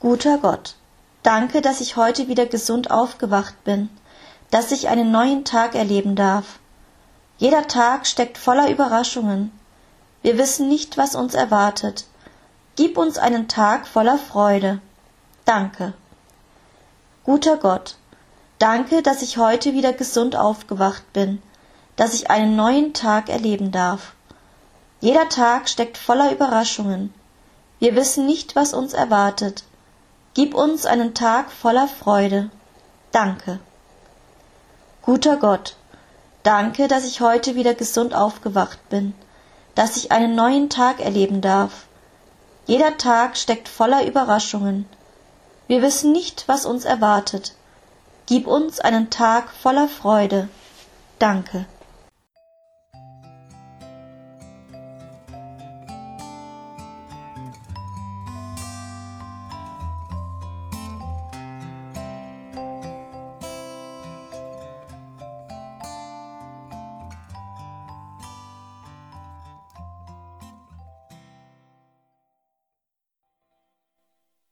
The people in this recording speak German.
Guter Gott, danke, dass ich heute wieder gesund aufgewacht bin, dass ich einen neuen Tag erleben darf. Jeder Tag steckt voller Überraschungen. Wir wissen nicht, was uns erwartet. Gib uns einen Tag voller Freude. Danke. Guter Gott, danke, dass ich heute wieder gesund aufgewacht bin, dass ich einen neuen Tag erleben darf. Jeder Tag steckt voller Überraschungen. Wir wissen nicht, was uns erwartet. Gib uns einen Tag voller Freude. Danke. Guter Gott, danke, dass ich heute wieder gesund aufgewacht bin, dass ich einen neuen Tag erleben darf. Jeder Tag steckt voller Überraschungen. Wir wissen nicht, was uns erwartet. Gib uns einen Tag voller Freude. Danke.